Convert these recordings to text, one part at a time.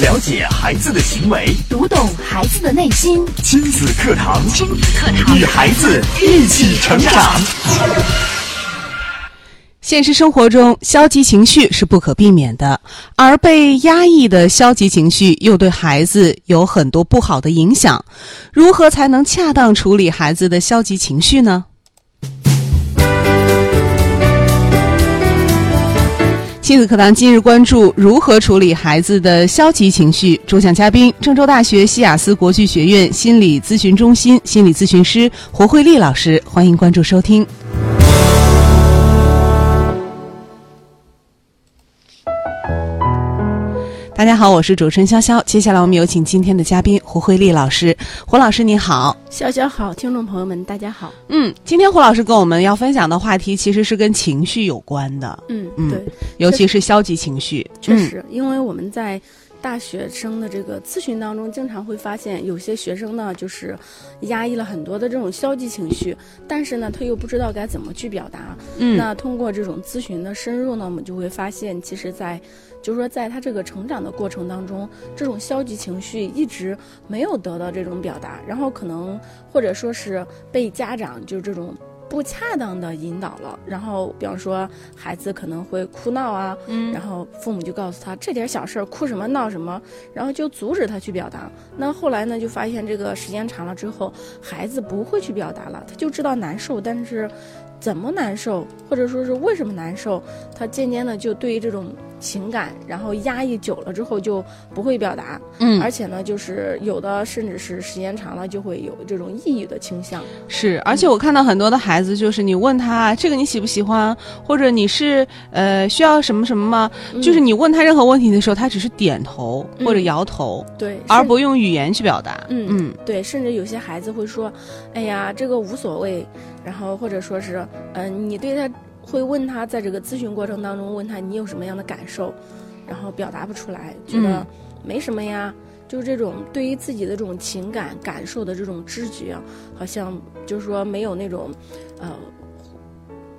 了解孩子的行为，读懂孩子的内心。亲子课堂，亲子课堂，与孩子一起成长。现实生活中，消极情绪是不可避免的，而被压抑的消极情绪又对孩子有很多不好的影响。如何才能恰当处理孩子的消极情绪呢？亲子课堂今日关注如何处理孩子的消极情绪。主讲嘉宾：郑州大学西雅思国际学院心理咨询中心心理咨询师胡慧丽老师。欢迎关注收听。大家好，我是主持人潇潇。接下来我们有请今天的嘉宾胡慧丽老师。胡老师你好，潇潇好，听众朋友们大家好。嗯，今天胡老师跟我们要分享的话题其实是跟情绪有关的。嗯嗯对，尤其是消极情绪。确实，因为我们在大学生的这个咨询当中，经常会发现有些学生呢，就是压抑了很多的这种消极情绪，但是呢，他又不知道该怎么去表达。嗯，那通过这种咨询的深入呢，我们就会发现，其实在，就是说，在他这个成长的过程当中，这种消极情绪一直没有得到这种表达，然后可能或者说是被家长就这种不恰当的引导了，然后比方说孩子可能会哭闹啊，嗯然后父母就告诉他这点小事儿哭什么闹什么，然后就阻止他去表达。那后来呢，就发现这个时间长了之后，孩子不会去表达了，他就知道难受，但是怎么难受，或者说是为什么难受，他渐渐的就对于这种情感，然后压抑久了之后就不会表达，嗯而且呢，就是有的甚至是时间长了就会有这种抑郁的倾向。是，而且我看到很多的孩子，就是你问他这个你喜不喜欢，或者你是呃需要什么什么吗？就是你问他任何问题的时候，他只是点头嗯或者摇头，对，而不用语言去表达。嗯嗯对，甚至有些孩子会说：“哎呀，这个无所谓。”然后或者说是，嗯、你对他会问他在这个咨询过程当中问他你有什么样的感受，然后表达不出来，觉得嗯没什么呀。就是这种对于自己的这种情感感受的这种知觉，好像就是说没有那种，呃，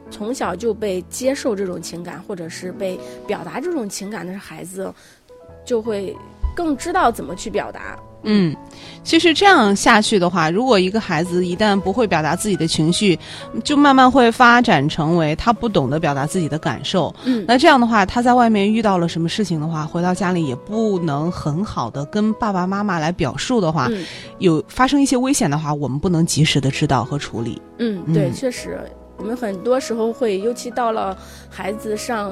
从小就被接受这种情感，或者是被表达这种情感的孩子，就会更知道怎么去表达。嗯，其实这样下去的话，如果一个孩子一旦不会表达自己的情绪，就慢慢会发展成为他不懂得表达自己的感受。嗯那这样的话，他在外面遇到了什么事情的话，回到家里也不能很好的跟爸爸妈妈来表述的话，嗯有发生一些危险的话，我们不能及时的知道和处理。嗯，对，嗯确实，我们很多时候会，尤其到了孩子上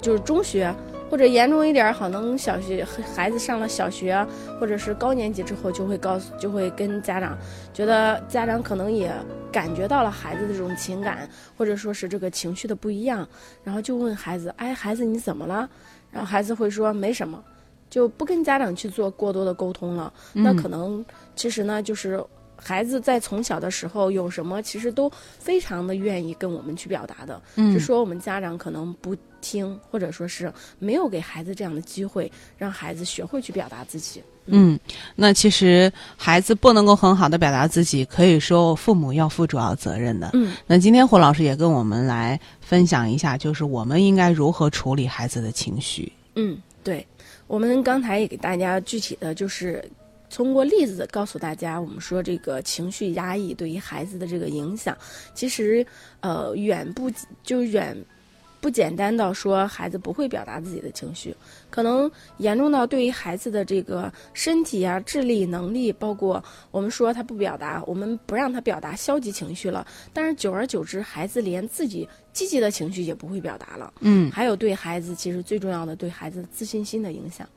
就是中学，或者严重一点儿，可能小学孩子上了小学啊或者是高年级之后，就会告诉，就会跟家长，觉得家长可能也感觉到了孩子的这种情感，或者说是这个情绪的不一样，然后就问孩子，哎，孩子你怎么了？然后孩子会说没什么，就不跟家长去做过多的沟通了。那嗯可能其实呢，就是孩子在从小的时候有什么，其实都非常的愿意跟我们去表达的，嗯是说我们家长可能不听，或者说是没有给孩子这样的机会，让孩子学会去表达自己。嗯，那其实孩子不能够很好的表达自己，可以说父母要负主要责任的。嗯那今天胡老师也跟我们来分享一下，就是我们应该如何处理孩子的情绪。嗯，对，我们刚才也给大家具体的就是。通过例子告诉大家，我们说这个情绪压抑对于孩子的这个影响，其实呃远不就远不简单到说孩子不会表达自己的情绪，可能严重到对于孩子的这个身体啊、智力能力，包括我们说他不表达，我们不让他表达消极情绪了，但是久而久之，孩子连自己积极的情绪也不会表达了。嗯还有对孩子，其实最重要的对孩子自信心的影响。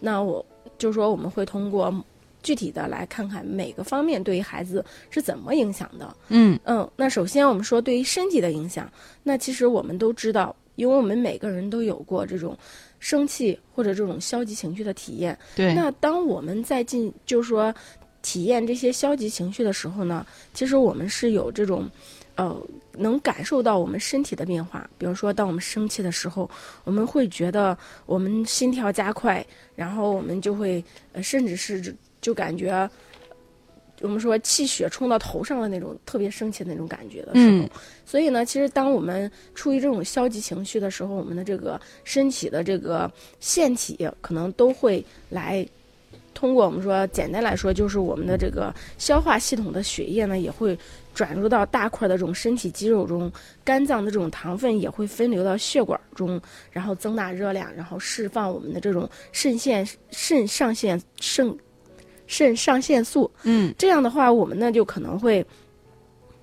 那我就说我们会通过具体的来看看每个方面对于孩子是怎么影响的。嗯嗯，那首先我们说对于身体的影响，那其实我们都知道，因为我们每个人都有过这种生气或者这种消极情绪的体验。对，那当我们在进，就是说体验这些消极情绪的时候呢，其实我们是有这种，呃，能感受到我们身体的变化。比如说，当我们生气的时候，我们会觉得我们心跳加快，然后我们就会，呃，甚至是就感觉。我们说气血冲到头上的那种特别生气的那种感觉的时候。嗯所以呢，其实当我们处于这种消极情绪的时候，我们的这个身体的这个腺体可能都会来。通过我们说，简单来说，就是我们的这个消化系统的血液呢，也会转入到大块的这种身体肌肉中，肝脏的这种糖分也会分流到血管中，然后增大热量，然后释放我们的这种肾腺、肾上腺、肾肾上腺素。嗯这样的话，我们呢就可能会，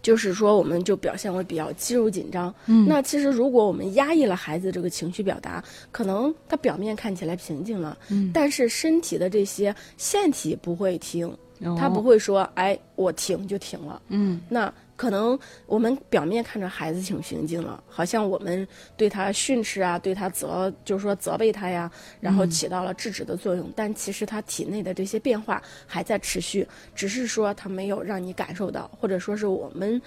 就是说，我们就表现为比较肌肉紧张。嗯那其实如果我们压抑了孩子这个情绪表达，可能他表面看起来平静了，嗯但是身体的这些腺体不会停，他哦不会说，哎，我停就停了。嗯那可能我们表面看着孩子挺平静了，好像我们对他训斥啊，对他责，就是说责备他呀，然后起到了制止的作用。但其实他体内的这些变化还在持续，只是说他没有让你感受到，或者说是我们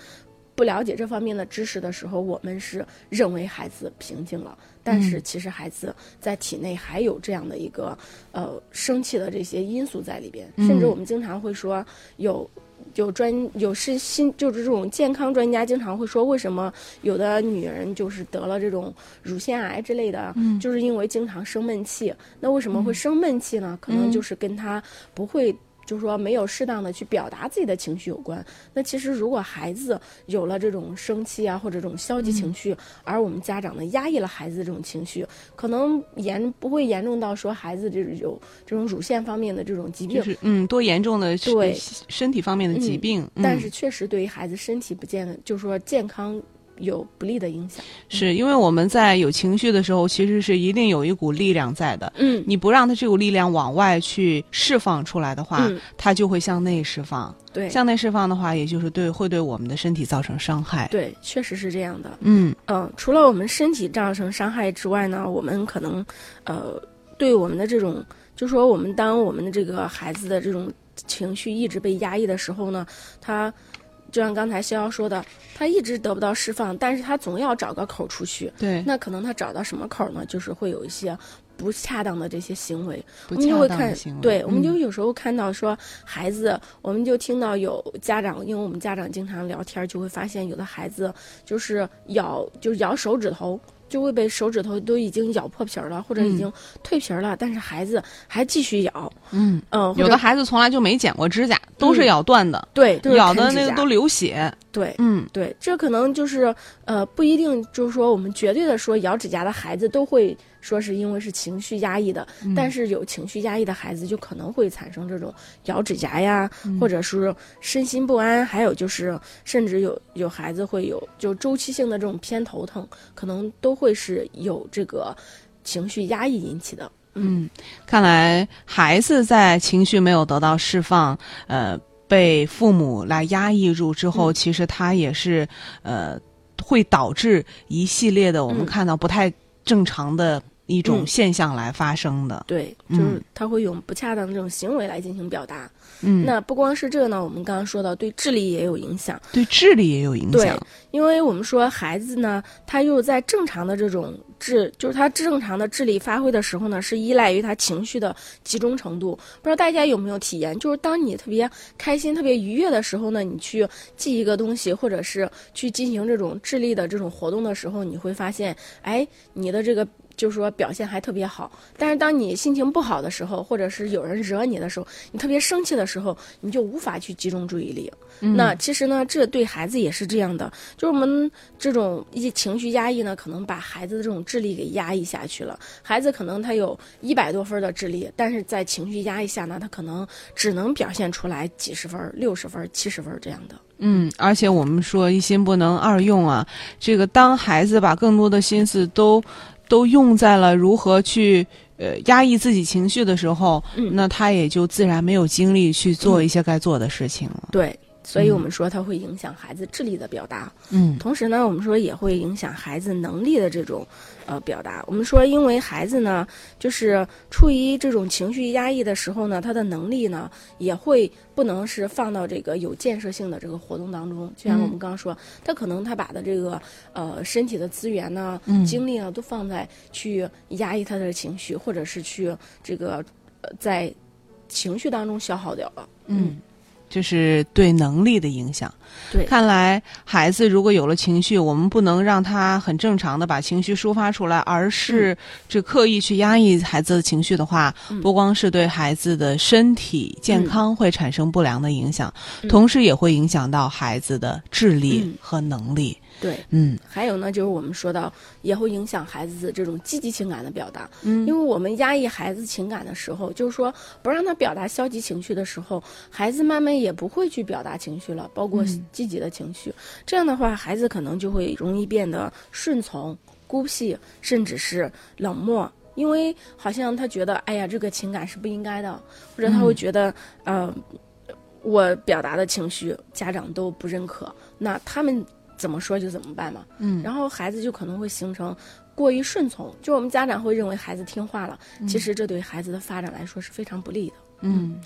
不了解这方面的知识的时候，我们是认为孩子平静了，但是其实孩子在体内还有这样的一个呃生气的这些因素在里边，甚至我们经常会说有。有专有是心就是这种健康专家经常会说，为什么有的女人就是得了这种乳腺癌之类的，嗯就是因为经常生闷气。那为什么会生闷气呢？可能就是跟她不会。就是说，没有适当的去表达自己的情绪有关。那其实，如果孩子有了这种生气啊，或者这种消极情绪，而我们家长呢压抑了孩子的这种情绪，可能严不会严重到说孩子这种有这种乳腺方面的这种疾病，就是嗯多严重的身对。身体方面的疾病，嗯。但是确实对于孩子身体不健，就是说健康有不利的影响。是因为我们在有情绪的时候，其实是一定有一股力量在的。嗯，你不让它这股力量往外去释放出来的话，嗯它就会向内释放。对，向内释放的话，也就是对会对我们的身体造成伤害。对，确实是这样的。嗯嗯，除了我们身体造成伤害之外呢，我们可能，呃，对我们的这种，就说我们当我们的这个孩子的这种情绪一直被压抑的时候呢，他就像刚才逍遥说的，他一直得不到释放，但是他总要找个口出去。对，那可能他找到什么口呢？就是会有一些不恰当的这些行为，不我们就恰会看对，我们就嗯有时候看到说孩子，我们就听到有家长，因为我们家长经常聊天，就会发现有的孩子就是咬，就是咬手指头。就会被手指头都已经咬破皮儿了，或者已嗯经蜕皮儿了，但是孩子还继续咬，嗯，有的孩子从来就没剪过指甲，都是嗯咬断的，对，咬的那个都流血。对，嗯对，这可能就是呃，不一定就是说我们绝对的说咬指甲的孩子都会说是因为是情绪压抑的，嗯但是有情绪压抑的孩子就可能会产生这种咬指甲呀，嗯或者是身心不安，还有就是甚至有有孩子会有就周期性的这种偏头疼，可能都会是有这个情绪压抑引起的。嗯，看来孩子在情绪没有得到释放，呃，被父母来压抑住之后，嗯其实他也是呃，会导致一系列的我们嗯看到不太正常的一种嗯现象来发生的。对，嗯就是他会用不恰当的这种行为来进行表达。嗯，那不光是这个呢，我们刚刚说到对智力也有影响。对智力也有影响对响。因为我们说孩子呢，他又在正常的这种智，就是他正常的智力发挥的时候呢，是依赖于他情绪的集中程度。不知道大家有没有体验，就是当你特别开心、特别愉悦的时候呢，你去记一个东西，或者是去进行这种智力的这种活动的时候，你会发现，哎，你的这个。就是说表现还特别好，但是当你心情不好的时候，或者是有人惹你的时候，你特别生气的时候，你就无法去集中注意力。嗯那其实呢，这对孩子也是这样的，就是我们这种一些情绪压抑呢，可能把孩子的这种智力给压抑下去了。孩子可能他有一百多分的智力，但是在情绪压抑下呢，他可能只能表现出来几十分、六十分、七十分这样的。嗯，而且我们说一心不能二用啊，这个当孩子把更多的心思都都用在了如何去呃压抑自己情绪的时候，嗯那他也就自然没有精力去做一些该做的事情了。对，所以我们说它会影响孩子智力的表达。嗯同时呢，我们说也会影响孩子能力的这种呃表达。我们说，因为孩子呢，就是处于这种情绪压抑的时候呢，他的能力呢也会不能是放到这个有建设性的这个活动当中。就像我们刚刚说，他可能他把的这个呃身体的资源呢、嗯精力呢都放在去压抑他的情绪，或者是去这个呃在情绪当中消耗掉了。嗯，这是对能力的影响。对，看来孩子如果有了情绪，我们不能让他很正常的把情绪抒发出来，而是这刻意去压抑孩子的情绪的话，嗯。不光是对孩子的身体健康会产生不良的影响，嗯。同时也会影响到孩子的智力嗯。和能力。对。嗯还有呢，就是我们说到也会影响孩子这种积极情感的表达，嗯因为我们压抑孩子情感的时候，就是说不让他表达消极情绪的时候，孩子慢慢也不会去表达情绪了，包括嗯积极的情绪。这样的话，孩子可能就会容易变得顺从、孤僻，甚至是冷漠。因为好像他觉得，哎呀，这个情感是不应该的，或者他会觉得，呃，我表达的情绪家长都不认可，那他们怎么说就怎么办嘛。嗯然后孩子就可能会形成过于顺从，就我们家长会认为孩子听话了，其实这对孩子的发展来说是非常不利的。嗯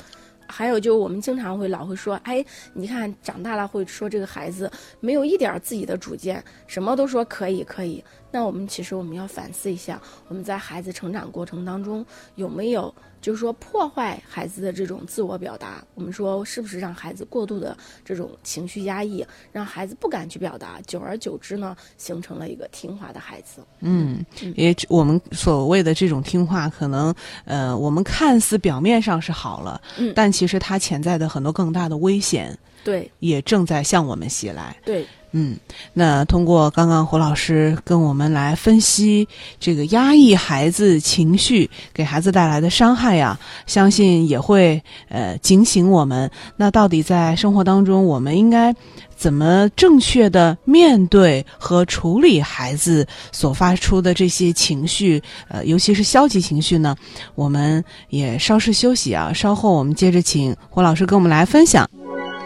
还有就我们经常会老会说，哎，你看长大了会说这个孩子没有一点儿自己的主见，什么都说可以可以。那我们其实我们要反思一下，我们在孩子成长过程当中有没有就是说破坏孩子的这种自我表达？我们说是不是让孩子过度的这种情绪压抑，让孩子不敢去表达，久而久之呢，形成了一个听话的孩子。嗯，也我们所谓的这种听话，可能呃，我们看似表面上是好了，嗯但其实它潜在的很多更大的危险对也正在向我们袭来。对，嗯，那通过刚刚胡老师跟我们来分析这个压抑孩子情绪给孩子带来的伤害呀，相信也会呃警醒我们。那到底在生活当中，我们应该怎么正确的面对和处理孩子所发出的这些情绪？呃，尤其是消极情绪呢？我们也稍事休息啊，稍后我们接着请胡老师跟我们来分享。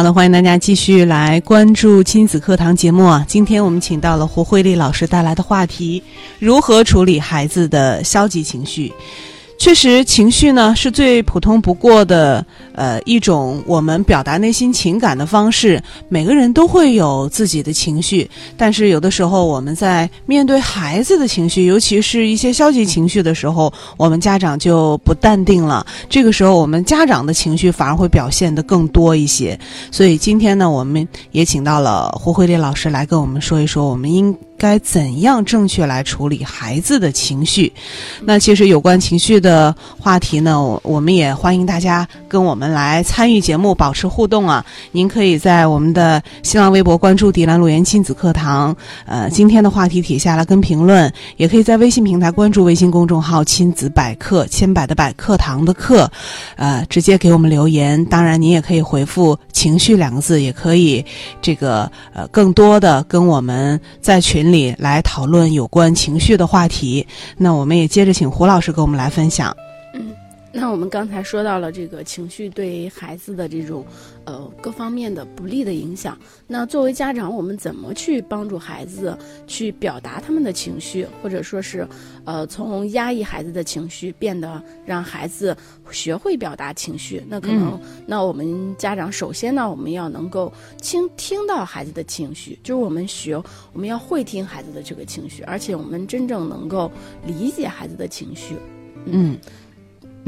好的，欢迎大家继续来关注亲子课堂节目啊！今天我们请到了胡慧丽老师带来的话题：如何处理孩子的消极情绪。确实，情绪呢是最普通不过的，呃，一种我们表达内心情感的方式。每个人都会有自己的情绪，但是有的时候我们在面对孩子的情绪，尤其是一些消极情绪的时候，我们家长就不淡定了。这个时候，我们家长的情绪反而会表现得更多一些。所以今天呢，我们也请到了胡慧丽老师来跟我们说一说，我们应该怎样正确来处理孩子的情绪。那其实有关情绪的话题呢，我我们也欢迎大家跟我们来参与节目，保持互动啊。您可以在我们的新浪微博关注“迪兰路言亲子课堂”，呃，今天的话题底下来跟评论，也可以在微信平台关注微信公众号“亲子百科”，千百的百课堂的课，呃，直接给我们留言。当然，您也可以回复“情绪”两个字，也可以这个呃更多的跟我们在群里来讨论有关情绪的话题。那我们也接着请胡老师跟我们来分享。那我们刚才说到了这个情绪对孩子的这种，呃各方面的不利的影响。那作为家长，我们怎么去帮助孩子去表达他们的情绪，或者说是，呃，从压抑孩子的情绪变得让孩子学会表达情绪？那可能，那我们家长首先呢，我们要能够倾听到孩子的情绪，就是我们学，我们要会听孩子的这个情绪，而且我们真正能够理解孩子的情绪。嗯，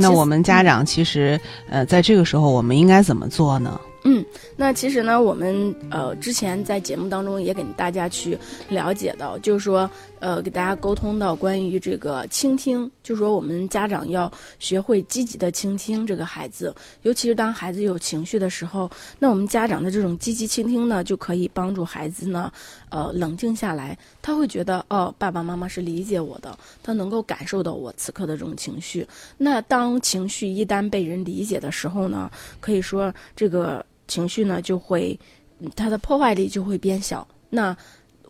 那我们家长其实呃，在这个时候我们应该怎么做呢？嗯，那其实呢，我们呃之前在节目当中也给大家去了解到，就是说呃给大家沟通到关于这个倾听，就说我们家长要学会积极的倾听这个孩子，尤其是当孩子有情绪的时候，那我们家长的这种积极倾听呢，就可以帮助孩子呢呃冷静下来，他会觉得哦爸爸妈妈是理解我的，他能够感受到我此刻的这种情绪。那当情绪一旦被人理解的时候呢，可以说这个。情绪呢就会，它的破坏力就会变小。那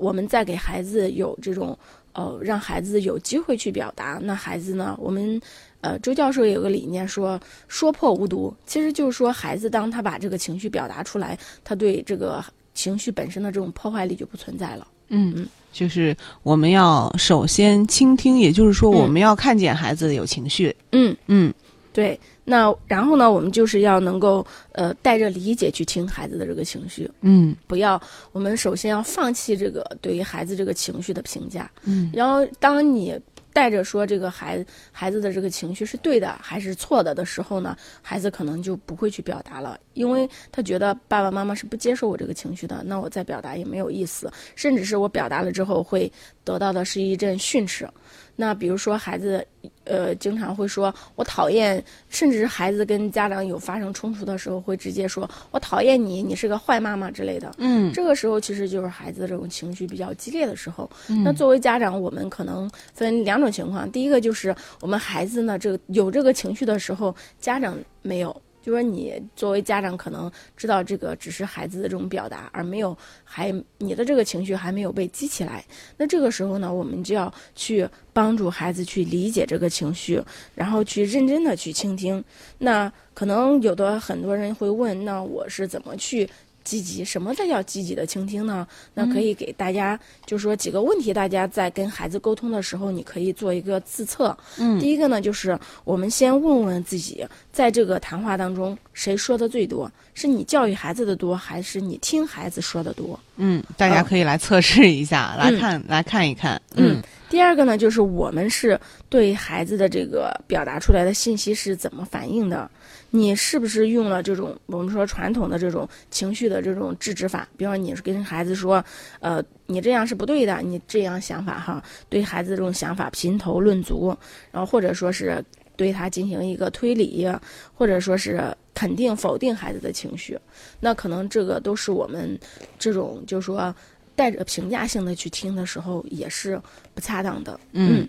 我们再给孩子有这种呃，让孩子有机会去表达，那孩子呢，我们呃，周教授有个理念说说破无毒，其实就是说孩子当他把这个情绪表达出来，他对这个情绪本身的这种破坏力就不存在了。嗯嗯，就是我们要首先倾听，也就是说我们要看见孩子有情绪。嗯嗯，对。那然后呢，我们就是要能够呃带着理解去听孩子的这个情绪。嗯，不要，我们首先要放弃这个对于孩子这个情绪的评价。嗯，然后当你带着说这个孩子孩子的这个情绪是对的还是错的的时候呢，孩子可能就不会去表达了，因为他觉得爸爸妈妈是不接受我这个情绪的，那我再表达也没有意思，甚至是我表达了之后会得到的是一阵训斥。那比如说孩子，呃，经常会说“我讨厌”，甚至是孩子跟家长有发生冲突的时候，会直接说“我讨厌你，你是个坏妈妈”之类的。嗯，这个时候其实就是孩子的这种情绪比较激烈的时候。那作为家长，我们可能分两种情况，第一个就是我们孩子呢，这个有这个情绪的时候，家长没有。就说你作为家长，可能知道这个只是孩子的这种表达，而没有还你的这个情绪还没有被激起来。那这个时候呢，我们就要去帮助孩子去理解这个情绪，然后去认真的去倾听。那可能有的很多人会问，那我是怎么去？积极，什么才叫积极的倾听呢？那可以给大家就说几个问题，大家在跟孩子沟通的时候，你可以做一个自测。嗯，第一个呢，就是我们先问问自己，在这个谈话当中，谁说的最多？是你教育孩子的多，还是你听孩子说的多？嗯，大家可以来测试一下，来看，来看一看。嗯，第二个呢，就是我们是对孩子的这个表达出来的信息是怎么反应的？你是不是用了这种我们说传统的这种情绪的这种制止法？比方说你是跟孩子说，呃，你这样是不对的，你这样想法哈，对孩子这种想法评头论足，然后或者说是对他进行一个推理，或者说是肯定否定孩子的情绪，那可能这个都是我们这种就是说带着评价性的去听的时候也是不恰当的。嗯。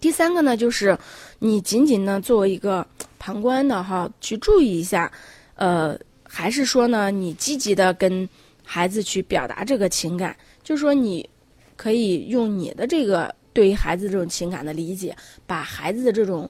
第三个呢，就是你仅仅呢作为一个旁观的哈，去注意一下，呃，还是说呢，你积极的跟孩子去表达这个情感，就是说你可以用你的这个对于孩子这种情感的理解，把孩子的这种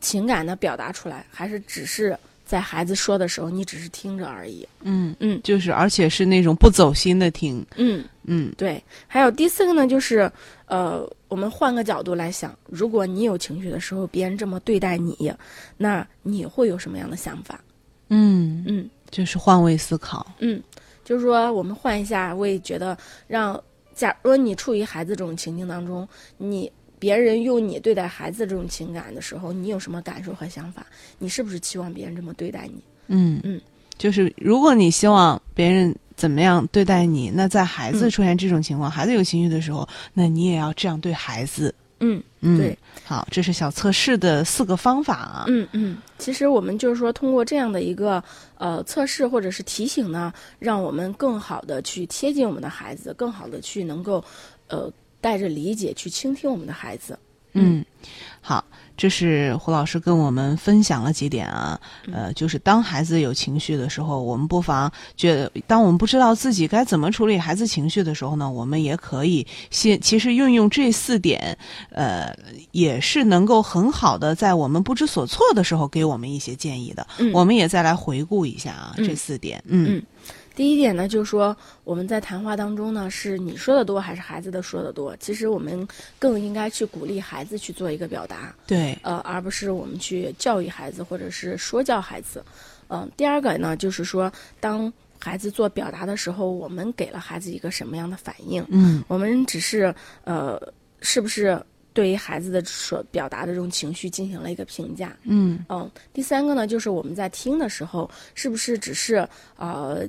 情感呢表达出来，还是只是在孩子说的时候，你只是听着而已。嗯嗯，就是而且是那种不走心的听。嗯嗯，对。还有第四个呢，就是呃。我们换个角度来想，如果你有情绪的时候，别人这么对待你，那你会有什么样的想法？嗯嗯，就是换位思考。嗯，就是说我们换一下，我也觉得让，假如你处于孩子这种情境当中，你别人用你对待孩子这种情感的时候，你有什么感受和想法？你是不是期望别人这么对待你？嗯嗯，就是如果你希望别人。怎么样对待你？那在孩子出现这种情况，孩子有情绪的时候，那你也要这样对孩子。嗯嗯，对，好，这是小测试的四个方法啊。嗯嗯，其实我们就是说，通过这样的一个呃测试或者是提醒呢，让我们更好的去贴近我们的孩子，更好的去能够呃带着理解去倾听我们的孩子。嗯，好。这是胡老师跟我们分享了几点啊，呃，就是当孩子有情绪的时候，我们不妨觉得，当我们不知道自己该怎么处理孩子情绪的时候呢，我们也可以先，其实运用这四点，呃，也是能够很好的在我们不知所措的时候给我们一些建议的。我们也再来回顾一下啊，这四点，嗯。第一点呢，就是说我们在谈话当中呢，是你说的多还是孩子的说的多？其实我们更应该去鼓励孩子去做一个表达，对，呃，而不是我们去教育孩子或者是说教孩子。嗯，第二个呢，就是说当孩子做表达的时候，我们给了孩子一个什么样的反应？嗯，我们只是呃，是不是对于孩子的所表达的这种情绪进行了一个评价？嗯嗯，第三个呢，就是我们在听的时候，是不是只是呃。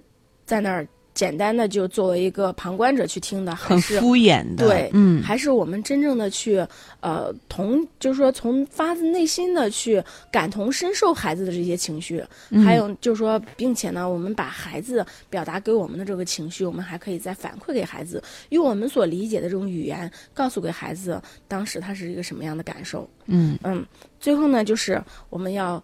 在那儿简单的就作为一个旁观者去听的，很敷衍的，对，嗯，还是我们真正的去呃同，就是说从发自内心的去感同身受孩子的这些情绪，还有就是说，并且呢，我们把孩子表达给我们的这个情绪，我们还可以再反馈给孩子，用我们所理解的这种语言告诉给孩子当时他是一个什么样的感受，嗯。嗯，最后呢，就是我们要。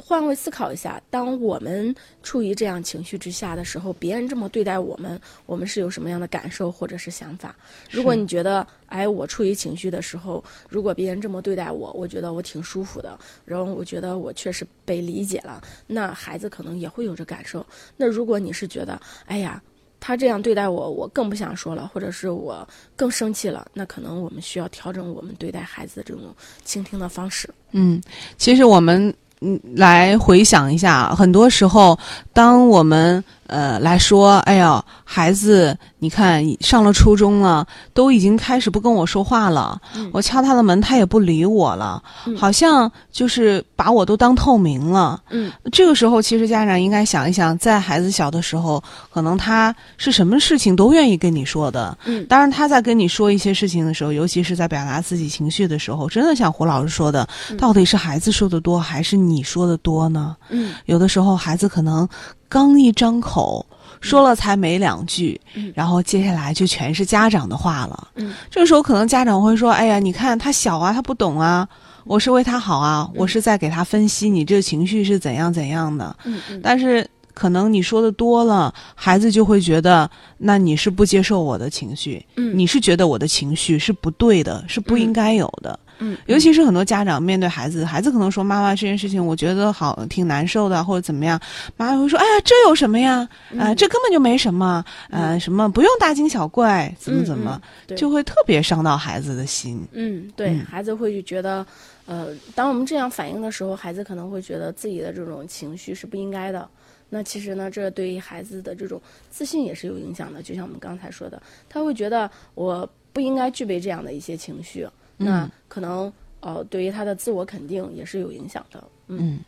换位思考一下，当我们处于这样情绪之下的时候，别人这么对待我们，我们是有什么样的感受或者是想法？如果你觉得，哎，我处于情绪的时候，如果别人这么对待我，我觉得我挺舒服的，然后我觉得我确实被理解了，那孩子可能也会有这感受。那如果你是觉得，哎呀，他这样对待我，我更不想说了，或者是我更生气了，那可能我们需要调整我们对待孩子的这种倾听的方式。嗯，其实我们嗯来回想一下，很多时候，当我们呃来说，哎呀，孩子，你看上了初中了，都已经开始不跟我说话了，我敲他的门，他也不理我了，好像就是把我都当透明了。嗯，这个时候，其实家长应该想一想，在孩子小的时候，可能他是什么事情都愿意跟你说的。嗯当然他在跟你说一些事情的时候，尤其是在表达自己情绪的时候，真的像胡老师说的，到底是孩子说的多，还是你说的多呢？嗯有的时候孩子可能刚一张口。说了才没两句，嗯然后接下来就全是家长的话了。嗯这个时候可能家长会说：“哎呀，你看他小啊，他不懂啊，我是为他好啊，我是在给他分析你这个情绪是怎样怎样的。”嗯嗯但是可能你说的多了，孩子就会觉得，那你是不接受我的情绪，嗯你是觉得我的情绪是不对的，是不应该有的。嗯，尤其是很多家长面对孩子，孩子可能说：“妈妈，这件事情我觉得好挺难受的，或者怎么样。”妈妈会说：“哎呀，这有什么呀？啊呃，这根本就没什么，呃，什么不用大惊小怪，怎么怎么，对就会特别伤到孩子的心。嗯，对嗯孩子会觉得，呃，当我们这样反应的时候，孩子可能会觉得自己的这种情绪是不应该的。那其实呢，这对于孩子的这种自信也是有影响的。就像我们刚才说的，他会觉得我不应该具备这样的一些情绪，那嗯可能呃，对于他的自我肯定也是有影响的。嗯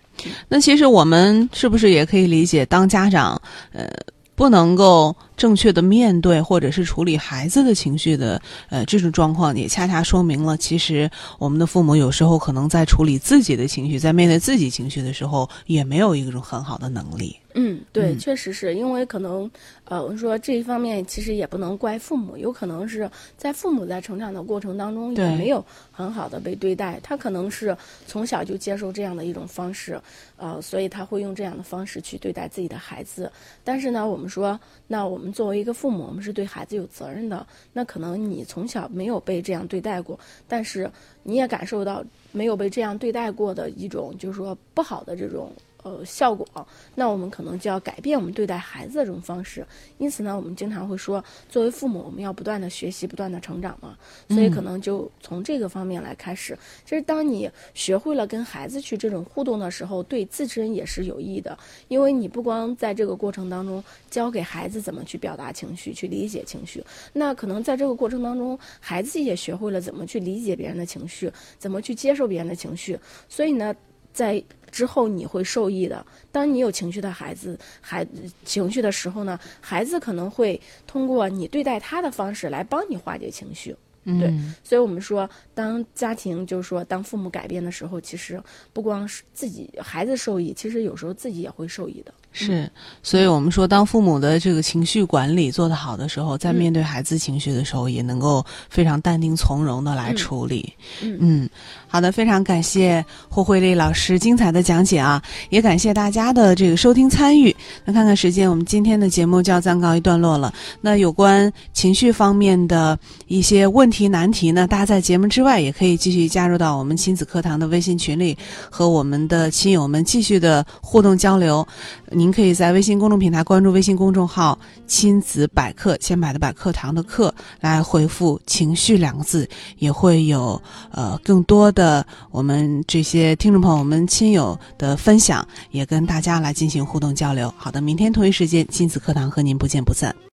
那其实我们是不是也可以理解，当家长，呃，不能够正确的面对或者是处理孩子的情绪的，呃，这种状况，也恰恰说明了，其实我们的父母有时候可能在处理自己的情绪，在面对自己情绪的时候，也没有一种很好的能力。嗯，对，嗯确实是因为可能，呃，我们说这一方面其实也不能怪父母，有可能是在父母在成长的过程当中也没有很好的被对待，他可能是从小就接受这样的一种方式，呃，所以他会用这样的方式去对待自己的孩子。但是呢，我们说，那我们作为一个父母，我们是对孩子有责任的。那可能你从小没有被这样对待过，但是你也感受到没有被这样对待过的一种，就是说不好的这种。呃，效果，那我们可能就要改变我们对待孩子的这种方式。因此呢，我们经常会说，作为父母，我们要不断的学习，不断的成长嘛。所以可能就从这个方面来开始。其实，当你学会了跟孩子去这种互动的时候，对自身也是有益的，因为你不光在这个过程当中教给孩子怎么去表达情绪，去理解情绪，那可能在这个过程当中，孩子也学会了怎么去理解别人的情绪，怎么去接受别人的情绪。所以呢，在之后你会受益的。当你有情绪的孩子，孩情绪的时候呢，孩子可能会通过你对待他的方式来帮你化解情绪。对嗯所以我们说，当家庭就是说，当父母改变的时候，其实不光是自己孩子受益，其实有时候自己也会受益的。是，所以我们说，当父母的这个情绪管理做得好的时候，在面对孩子情绪的时候，也能够非常淡定从容的来处理。嗯好的，非常感谢霍慧丽老师精彩的讲解啊，也感谢大家的这个收听参与。那看看时间，我们今天的节目就要暂告一段落了。那有关情绪方面的一些问题难题呢，大家在节目之外也可以继续加入到我们亲子课堂的微信群里，和我们的亲友们继续的互动交流。您可以在微信公众平台关注微信公众号“亲子百科”，千百的百课堂的课来回复“情绪”两个字，也会有呃更多的我们这些听众朋友们亲友的分享，也跟大家来进行互动交流。好的，明天同一时间亲子课堂和您不见不散。